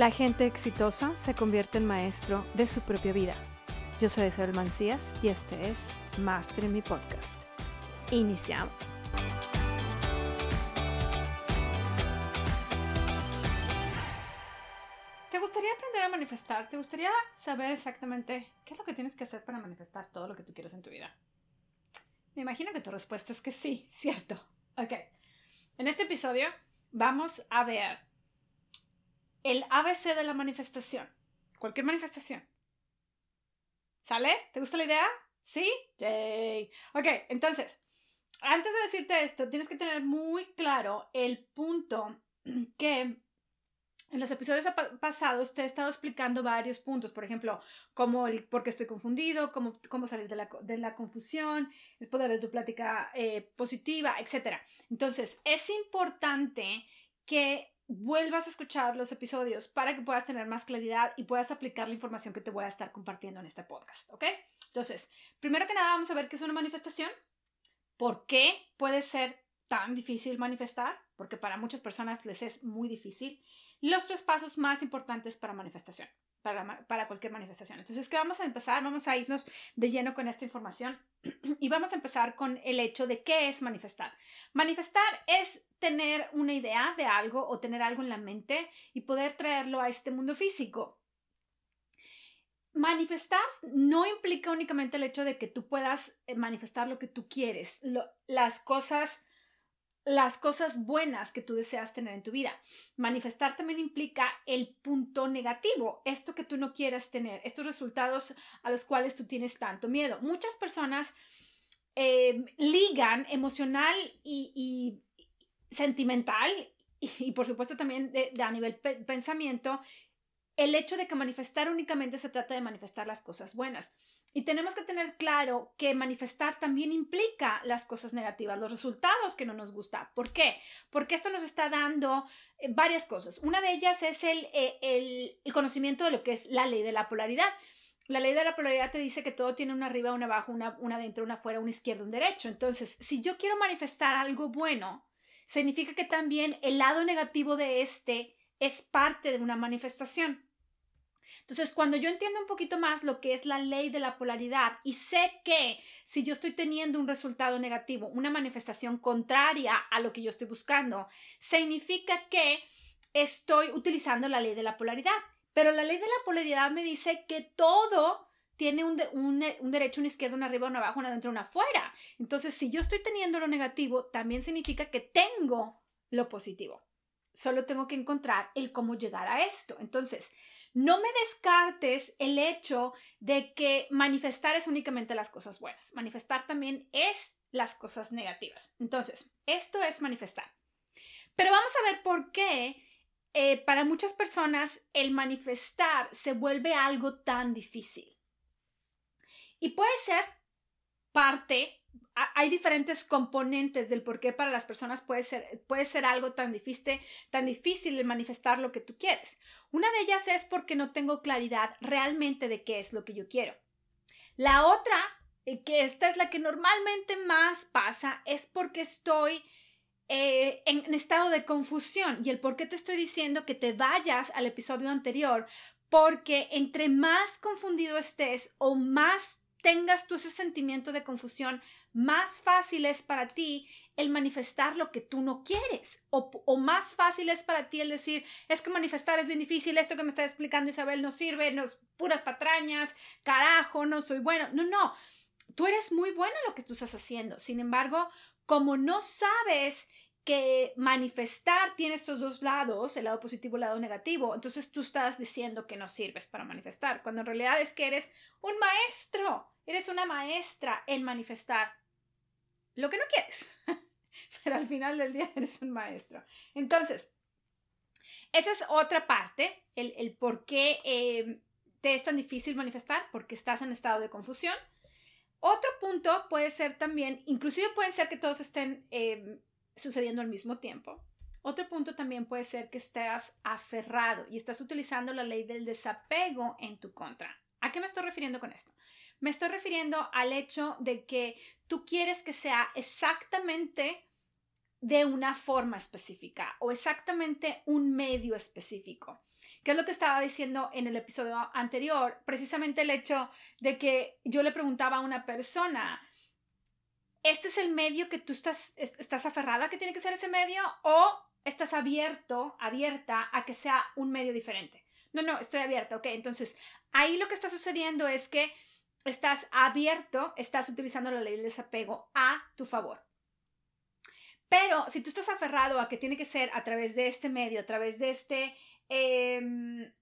La gente exitosa se convierte en maestro de su propia vida. Yo soy Isabel Mancías y este es Master en mi podcast. Iniciamos. ¿Te gustaría aprender a manifestar? ¿Te gustaría saber exactamente qué es lo que tienes que hacer para manifestar todo lo que tú quieres en tu vida? Me imagino que tu respuesta es que sí, cierto. Ok. En este episodio vamos a ver el ABC de la manifestación. Cualquier manifestación. ¿Sale? ¿Te gusta la idea? ¿Sí? Yay. Ok, entonces, antes de decirte esto, tienes que tener muy claro el punto que en los episodios pasados te he estado explicando varios puntos, por ejemplo, cómo el por qué estoy confundido, cómo, cómo salir de la, de la, confusión, el poder de tu plática eh, positiva, etc. Entonces, es importante que vuelvas a escuchar los episodios para que puedas tener más claridad y puedas aplicar la información que te voy a estar compartiendo en este podcast, ¿ok? Entonces, primero que nada vamos a ver qué es una manifestación, por qué puede ser tan difícil manifestar, porque para muchas personas les es muy difícil. Los tres pasos más importantes para manifestación, para, cualquier manifestación. Entonces, ¿qué vamos a empezar? Vamos a irnos de lleno con esta información y vamos a empezar con el hecho de qué es manifestar. Manifestar es tener una idea de algo o tener algo en la mente y poder traerlo a este mundo físico. Manifestar no implica únicamente el hecho de que tú puedas eh, manifestar lo que tú quieres, las cosas las cosas buenas que tú deseas tener en tu vida. Manifestar también implica el punto negativo, esto que tú no quieras tener, estos resultados a los cuales tú tienes tanto miedo. Muchas personas eh, ligan emocional y, sentimental y, por supuesto también de, a nivel pensamiento el hecho de que manifestar únicamente se trata de manifestar las cosas buenas. Y tenemos que tener claro que manifestar también implica las cosas negativas, los resultados que no nos gusta. ¿Por qué? Porque esto nos está dando eh, varias cosas. Una de ellas es eh, el, el, conocimiento de lo que es la ley de la polaridad. La ley de la polaridad te dice que todo tiene una arriba, una abajo, una, una adentro, una afuera, una izquierda, un derecho. Entonces, si yo quiero manifestar algo bueno, significa que también el lado negativo de este es parte de una manifestación. Entonces, cuando yo entiendo un poquito más lo que es la ley de la polaridad y sé que si yo estoy teniendo un resultado negativo, una manifestación contraria a lo que yo estoy buscando, significa que estoy utilizando la ley de la polaridad. Pero la ley de la polaridad me dice que todo tiene un, derecho, una izquierda, una arriba, una abajo, una adentro, una afuera. Entonces, si yo estoy teniendo lo negativo, también significa que tengo lo positivo. Solo tengo que encontrar el cómo llegar a esto. Entonces, no me descartes el hecho de que manifestar es únicamente las cosas buenas. Manifestar también es las cosas negativas. Entonces, esto es manifestar. Pero vamos a ver por qué eh, para muchas personas el manifestar se vuelve algo tan difícil. Y puede ser parte hay diferentes componentes del por qué para las personas puede ser, puede ser algo tan difícil, tan difícil de manifestar lo que tú quieres. Una de ellas es porque no tengo claridad realmente de qué es lo que yo quiero. La otra, eh, que esta es la que normalmente más pasa, es porque estoy eh, en estado de confusión. Y el por qué te estoy diciendo que te vayas al episodio anterior, porque entre más confundido estés o más tengas tú ese sentimiento de confusión, más fácil es para ti el manifestar lo que tú no quieres o, más fácil es para ti el decir, es que manifestar es bien difícil, esto que me está explicando Isabel no sirve, no es puras patrañas, carajo, no soy bueno. No, no, tú eres muy bueno en lo que tú estás haciendo. Sin embargo, como no sabes que manifestar tiene estos dos lados, el lado positivo y el lado negativo, entonces tú estás diciendo que no sirves para manifestar, cuando en realidad es que eres un maestro, eres una maestra en manifestar lo que no quieres, pero al final del día eres un maestro. Entonces, esa es otra parte, el, por qué eh, te es tan difícil manifestar, porque estás en estado de confusión. Otro punto puede ser también, inclusive puede ser que todos estén eh, sucediendo al mismo tiempo. Otro punto también puede ser que estés aferrado y estás utilizando la ley del desapego en tu contra. ¿A qué me estoy refiriendo con esto? Me estoy refiriendo al hecho de que tú quieres que sea exactamente de una forma específica o exactamente un medio específico. ¿Qué es lo que estaba diciendo en el episodio anterior? Precisamente el hecho de que yo le preguntaba a una persona, ¿este es el medio que tú estás, estás aferrada que tiene que ser ese medio o estás abierto, abierta a que sea un medio diferente? No, no, estoy abierta, ok. Entonces, ahí lo que está sucediendo es que estás abierto, estás utilizando la ley del desapego a tu favor. Pero si tú estás aferrado a que tiene que ser a través de este medio, a través de este, em,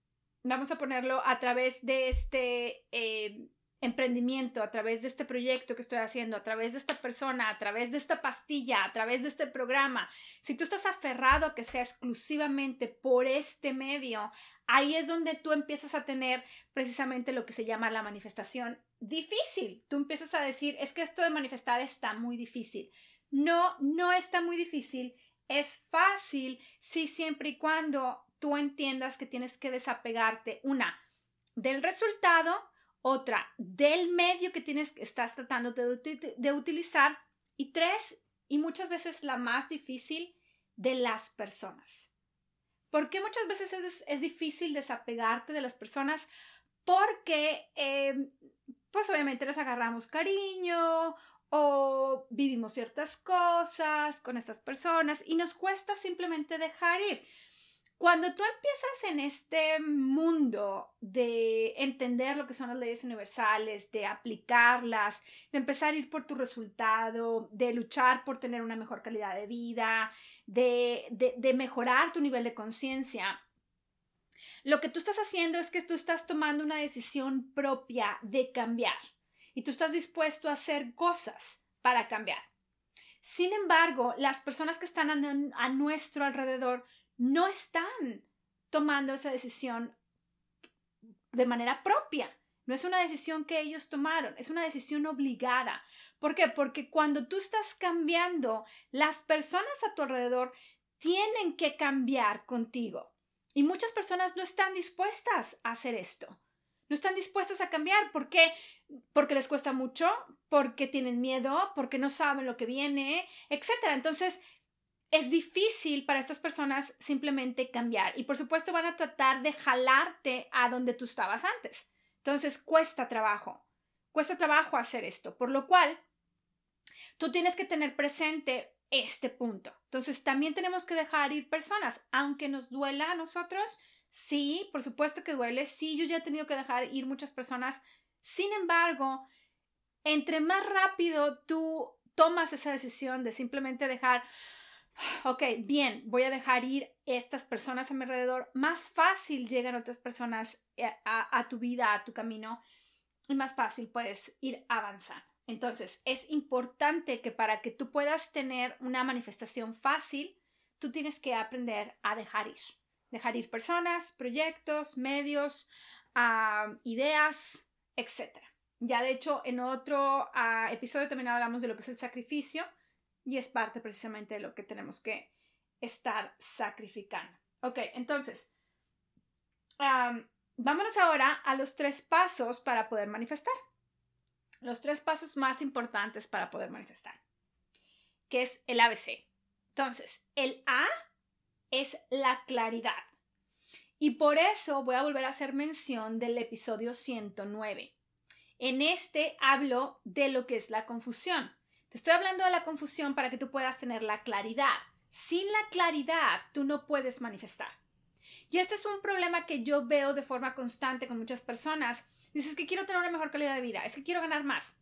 vamos a ponerlo, a través de este em, emprendimiento, a través de este proyecto que estoy haciendo, a través de esta persona, a través de esta pastilla, a través de este programa, si tú estás aferrado a que sea exclusivamente por este medio, ahí es donde tú empiezas a tener precisamente lo que se llama la manifestación difícil. Tú empiezas a decir, es que esto de manifestar está muy difícil. No, no está muy difícil. Es fácil si siempre y cuando tú entiendas que tienes que desapegarte, una, del resultado, otra del medio que tienes, estás tratando de, de utilizar y tres, y muchas veces la más difícil, de las personas. ¿Por qué muchas veces es, es difícil desapegarte de las personas? Porque, eh, pues obviamente les agarramos cariño o vivimos ciertas cosas con estas personas y nos cuesta simplemente dejar ir. Cuando tú empiezas en este mundo de entender lo que son las leyes universales, de aplicarlas, de empezar a ir por tu resultado, de luchar por tener una mejor calidad de vida, de, de, mejorar tu nivel de conciencia, lo que tú estás haciendo es que tú estás tomando una decisión propia de cambiar y tú estás dispuesto a hacer cosas para cambiar. Sin embargo, las personas que están a nuestro alrededor no están tomando esa decisión de manera propia. No es una decisión que ellos tomaron, es una decisión obligada. ¿Por qué? Porque cuando tú estás cambiando, las personas a tu alrededor tienen que cambiar contigo. Y muchas personas no están dispuestas a hacer esto. No están dispuestos a cambiar. ¿Por qué? Porque les cuesta mucho, porque tienen miedo, porque no saben lo que viene, etc. Entonces, es difícil para estas personas simplemente cambiar y por supuesto van a tratar de jalarte a donde tú estabas antes. Entonces cuesta trabajo, cuesta trabajo hacer esto, por lo cual tú tienes que tener presente este punto. Entonces también tenemos que dejar ir personas, aunque nos duela a nosotros. Sí, por supuesto que duele. Sí, yo ya he tenido que dejar ir muchas personas. Sin embargo, entre más rápido tú tomas esa decisión de simplemente dejar ok, bien, voy a dejar ir estas personas a mi alrededor, más fácil llegan otras personas eh, a, tu vida, a tu camino, y más fácil puedes ir avanzando. Entonces, es importante que para que tú puedas tener una manifestación fácil, tú tienes que aprender a dejar ir. Dejar ir personas, proyectos, medios, ah, ideas, etc. Ya de hecho, en otro ah, episodio también hablamos de lo que es el sacrificio y es parte precisamente de lo que tenemos que estar sacrificando. Ok, entonces, vámonos ahora a los tres pasos para poder manifestar. Los tres pasos más importantes para poder manifestar, que es el ABC. Entonces, el A es la claridad. Y por eso voy a volver a hacer mención del episodio 109. En este hablo de lo que es la confusión. Te estoy hablando de la confusión para que tú puedas tener la claridad. Sin la claridad, tú no puedes manifestar. Y este es un problema que yo veo de forma constante con muchas personas. Dices que quiero tener una mejor calidad de vida, es que quiero ganar más.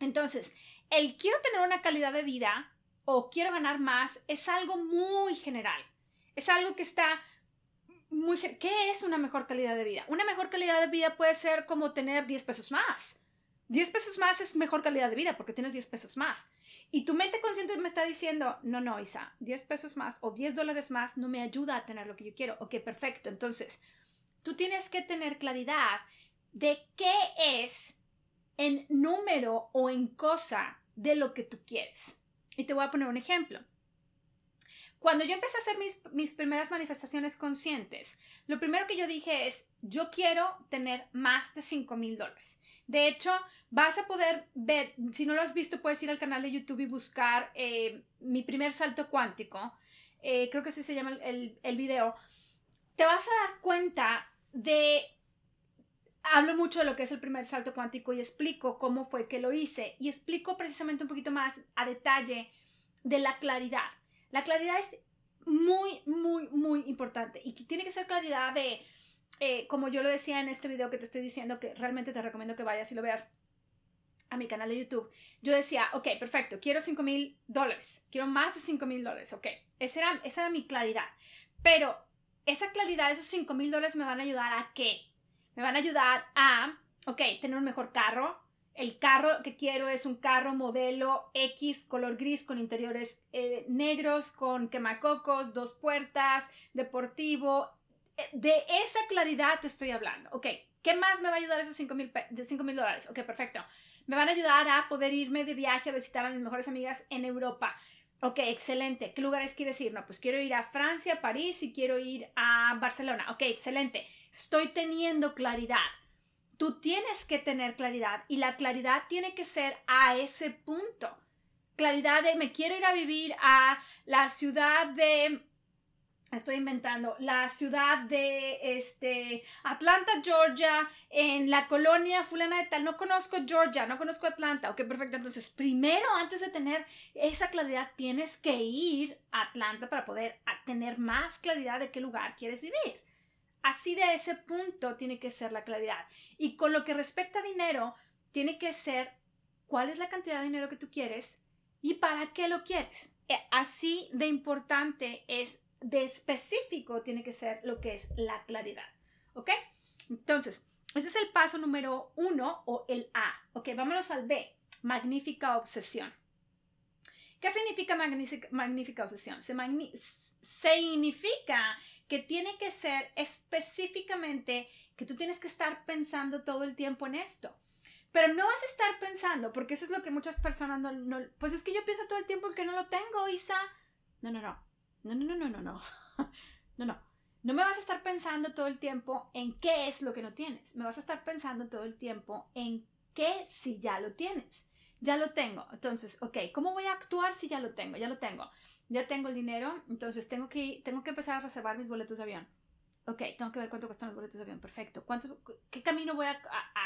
Entonces, el quiero tener una calidad de vida o quiero ganar más es algo muy general. Es algo que está muy... ¿Qué es una mejor calidad de vida? Una mejor calidad de vida puede ser como tener 10 pesos más 10 pesos más es mejor calidad de vida porque tienes 10 pesos más. Y tu mente consciente me está diciendo, no, no, Isa, 10 pesos más o 10 dólares más no me ayuda a tener lo que yo quiero. Ok, perfecto. Entonces, tú tienes que tener claridad de qué es en número o en cosa de lo que tú quieres. Y te voy a poner un ejemplo. Cuando yo empecé a hacer mis, mis primeras manifestaciones conscientes, lo primero que yo dije es, yo quiero tener más de 5 mil dólares. De hecho, vas a poder ver, si no lo has visto, puedes ir al canal de YouTube y buscar eh, mi primer salto cuántico. Eh, creo que así se llama el, el video. Te vas a dar cuenta de hablo mucho de lo que es el primer salto cuántico y explico cómo fue que lo hice y explico precisamente un poquito más a detalle de la claridad. La claridad es muy, muy, muy importante y tiene que ser claridad de, eh, como yo lo decía en este video que te estoy diciendo, que realmente te recomiendo que vayas y lo veas a mi canal de YouTube. Yo decía, ok, perfecto, quiero 5 mil dólares, quiero más de 5 mil dólares, ok. Esa era, esa era mi claridad. Pero esa claridad, esos 5 mil dólares me van a ayudar a qué? Me van a ayudar a, ok, tener un mejor carro, el carro que quiero es un carro modelo X color gris con interiores eh, negros, con quemacocos, dos puertas, deportivo. Eh, de esa claridad te estoy hablando. Ok, ¿qué más me va a ayudar esos 5 mil dólares? Ok, perfecto. Me van a ayudar a poder irme de viaje a visitar a mis mejores amigas en Europa. Ok, excelente. ¿Qué lugares quieres ir? No, pues quiero ir a Francia, París y quiero ir a Barcelona. Ok, excelente. Estoy teniendo claridad tú tienes que tener claridad y la claridad tiene que ser a ese punto. Claridad de me quiero ir a vivir a la ciudad de estoy inventando, la ciudad de este Atlanta, Georgia, en la colonia fulana de tal, no conozco Georgia, no conozco Atlanta, ok, perfecto, entonces primero antes de tener esa claridad tienes que ir a Atlanta para poder tener más claridad de qué lugar quieres vivir. Así de ese punto tiene que ser la claridad. Y con lo que respecta a dinero, tiene que ser cuál es la cantidad de dinero que tú quieres y para qué lo quieres. E, así de importante es, de específico tiene que ser lo que es la claridad. ¿Ok? Entonces, ese es el paso número uno o el A. Ok, vámonos al B. Magnífica obsesión. ¿Qué significa magnífica, obsesión? Se significa que tiene que ser específicamente que tú tienes que estar pensando todo el tiempo en esto. Pero no vas a estar pensando, porque eso es lo que muchas personas no, pues es que yo pienso todo el tiempo que no lo tengo, Isa. No, no, no. No, no, no, no, no, no. No, no. No me vas a estar pensando todo el tiempo en qué es lo que no tienes. Me vas a estar pensando todo el tiempo en qué si ya lo tienes. Ya lo tengo. Entonces, ok, ¿cómo voy a actuar si ya lo tengo? Ya lo tengo ya tengo el dinero, entonces tengo que, tengo que empezar a reservar mis boletos de avión. Ok, tengo que ver cuánto cuestan los boletos de avión. Perfecto. ¿Cuánto, ¿Qué camino voy a,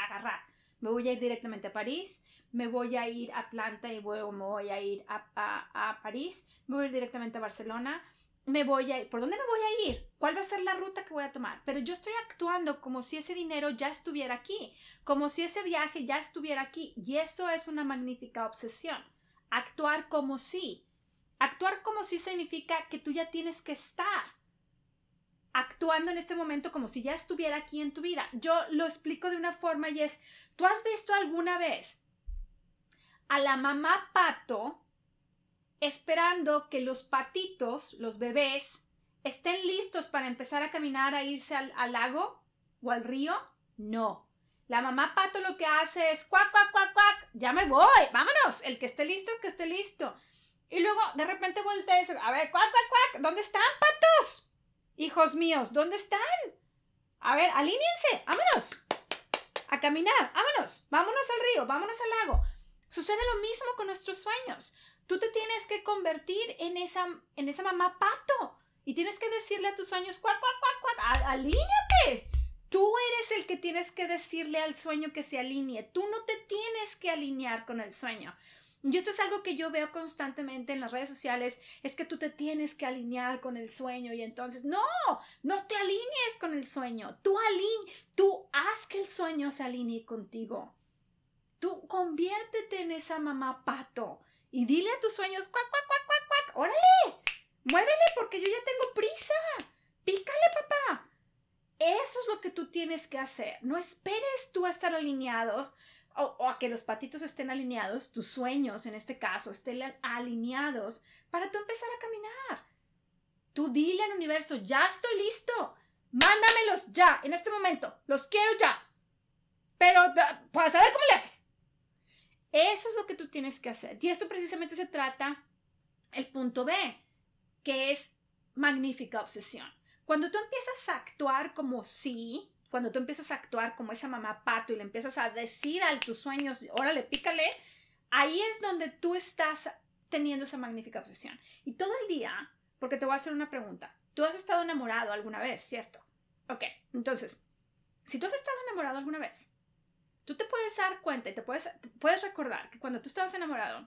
agarrar? ¿Me voy a ir directamente a París? ¿Me voy a ir a Atlanta y luego me voy a ir a, a, París? ¿Me voy a ir directamente a Barcelona? ¿Me voy a ir? ¿Por dónde me voy a ir? ¿Cuál va a ser la ruta que voy a tomar? Pero yo estoy actuando como si ese dinero ya estuviera aquí, como si ese viaje ya estuviera aquí. Y eso es una magnífica obsesión. Actuar como si Actuar como si significa que tú ya tienes que estar actuando en este momento como si ya estuviera aquí en tu vida. Yo lo explico de una forma y es, ¿tú has visto alguna vez a la mamá pato esperando que los patitos, los bebés, estén listos para empezar a caminar a irse al, lago o al río? No. La mamá pato lo que hace es cuac, cuac, cuac, cuac, ya me voy, vámonos, el que esté listo, el que esté listo. Y luego de repente voltea y dice, a ver, cuac, cuac, cuac, ¿dónde están, patos? Hijos míos, ¿dónde están? A ver, alíñense, vámonos. A caminar, vámonos, vámonos al río, vámonos al lago. Sucede lo mismo con nuestros sueños. Tú te tienes que convertir en esa, en esa mamá pato. Y tienes que decirle a tus sueños, cuac, cuac, cuac, cuac, alíñate. Tú eres el que tienes que decirle al sueño que se alinee. Tú no te tienes que alinear con el sueño. Y esto es algo que yo veo constantemente en las redes sociales, es que tú te tienes que alinear con el sueño y entonces, no, no te alinees con el sueño, tú aline, tú haz que el sueño se alinee contigo. Tú conviértete en esa mamá pato y dile a tus sueños, cuac, cuac, cuac, cuac, cuac, órale, muévele porque yo ya tengo prisa, pícale papá. Eso es lo que tú tienes que hacer. No esperes tú a estar alineados o, a que los patitos estén alineados, tus sueños en este caso estén alineados para tú empezar a caminar. Tú dile al universo, ya estoy listo, mándamelos ya, en este momento, los quiero ya. Pero para saber cómo le haces. Eso es lo que tú tienes que hacer. Y esto precisamente se trata el punto B, que es magnífica obsesión. Cuando tú empiezas a actuar como si, cuando tú empiezas a actuar como esa mamá pato y le empiezas a decir a tus sueños, órale, pícale, ahí es donde tú estás teniendo esa magnífica obsesión. Y todo el día, porque te voy a hacer una pregunta, tú has estado enamorado alguna vez, ¿cierto? Ok, entonces, si tú has estado enamorado alguna vez, tú te puedes dar cuenta y te puedes, puedes recordar que cuando tú estabas enamorado,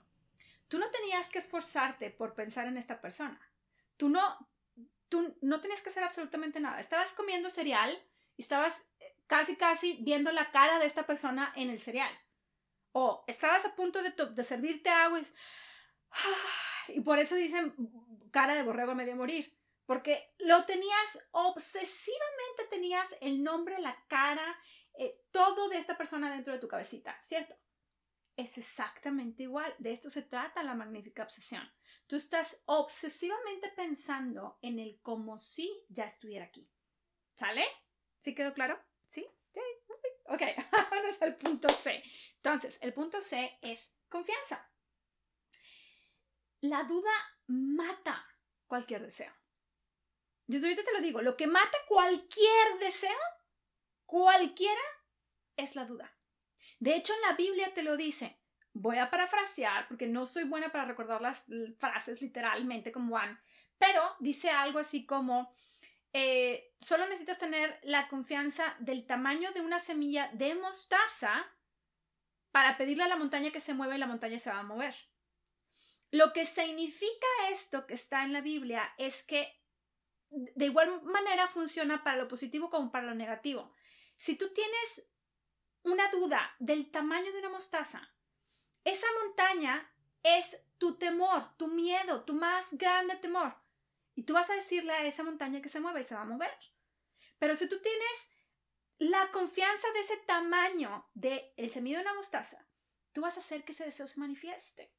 tú no tenías que esforzarte por pensar en esta persona. Tú no, tú no tenías que hacer absolutamente nada. Estabas comiendo cereal y estabas eh, casi, casi viendo la cara de esta persona en el cereal. O estabas a punto de, servirte agua y, y por eso dicen cara de borrego a medio morir. Porque lo tenías obsesivamente, tenías el nombre, la cara, eh, todo de esta persona dentro de tu cabecita, ¿cierto? Es exactamente igual. De esto se trata la magnífica obsesión. Tú estás obsesivamente pensando en el como si ya estuviera aquí. ¿Sale? ¿Sí quedó claro? ¿Sí? Sí. Ok, al punto C. Entonces, el punto C es confianza. La duda mata cualquier deseo. Desde ahorita te lo digo, lo que mata cualquier deseo, cualquiera, es la duda. De hecho, en la Biblia te lo dice. Voy a parafrasear porque no soy buena para recordar las frases literalmente como van, pero dice algo así como, eh, solo necesitas tener la confianza del tamaño de una semilla de mostaza para pedirle a la montaña que se mueva y la montaña se va a mover. Lo que significa esto que está en la Biblia es que de igual manera funciona para lo positivo como para lo negativo. Si tú tienes una duda del tamaño de una mostaza, esa montaña es tu temor, tu miedo, tu más grande temor. Y tú vas a decirle a esa montaña que se mueve y se va a mover. Pero si tú tienes la confianza de ese tamaño del el semillo de una mostaza, tú vas a hacer que ese deseo se manifieste.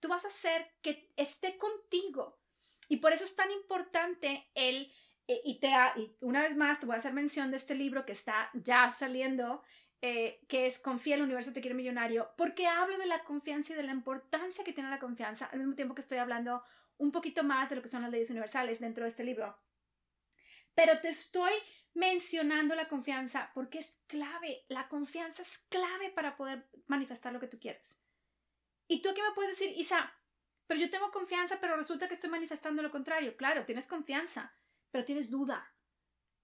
Tú vas a hacer que esté contigo. Y por eso es tan importante el, eh, y, te, y una vez más te voy a hacer mención de este libro que está ya saliendo, eh, que es Confía, el universo te quiere millonario, porque hablo de la confianza y de la importancia que tiene la confianza, al mismo tiempo que estoy hablando un poquito más de lo que son las leyes universales dentro de este libro. Pero te estoy mencionando la confianza porque es clave, la confianza es clave para poder manifestar lo que tú quieres. Y tú aquí me puedes decir, Isa, pero yo tengo confianza, pero resulta que estoy manifestando lo contrario. Claro, tienes confianza, pero tienes duda.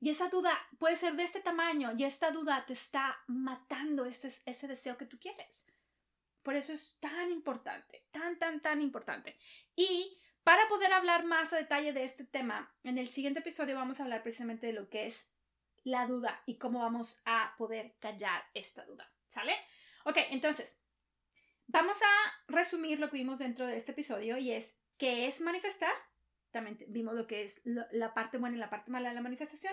Y esa duda puede ser de este tamaño y esta duda te está matando ese, ese deseo que tú quieres. Por eso es tan importante, tan, tan, tan importante. Y para poder hablar más a detalle de este tema, en el siguiente episodio vamos a hablar precisamente de lo que es la duda y cómo vamos a poder callar esta duda. ¿Sale? Ok, entonces, Vamos a resumir lo que vimos dentro de este episodio y es qué es manifestar. También vimos lo que es la parte buena y la parte mala de la manifestación.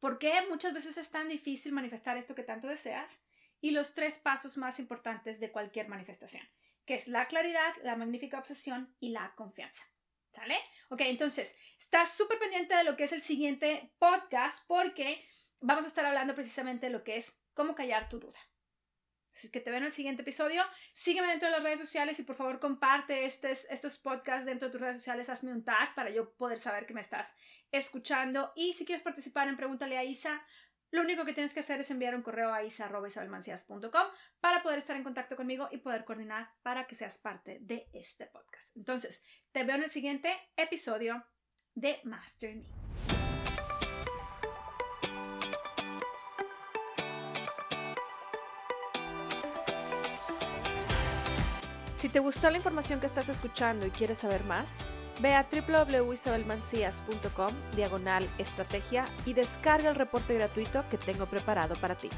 ¿Por qué muchas veces es tan difícil manifestar esto que tanto deseas? Y los tres pasos más importantes de cualquier manifestación, que es la claridad, la magnífica obsesión y la confianza. ¿Sale? Ok, entonces, estás súper pendiente de lo que es el siguiente podcast porque vamos a estar hablando precisamente de lo que es cómo callar tu duda. Así que te veo en el siguiente episodio. Sígueme dentro de las redes sociales y por favor comparte estos, podcasts dentro de tus redes sociales. Hazme un tag para yo poder saber que me estás escuchando. Y si quieres participar en Pregúntale a Isa, lo único que tienes que hacer es enviar un correo a isa.isabelmancias.com para poder estar en contacto conmigo y poder coordinar para que seas parte de este podcast. Entonces, te veo en el siguiente episodio de Master Me. Si te gustó la información que estás escuchando y quieres saber más, ve a www.isabelmancias.com diagonal estrategia y descarga el reporte gratuito que tengo preparado para ti.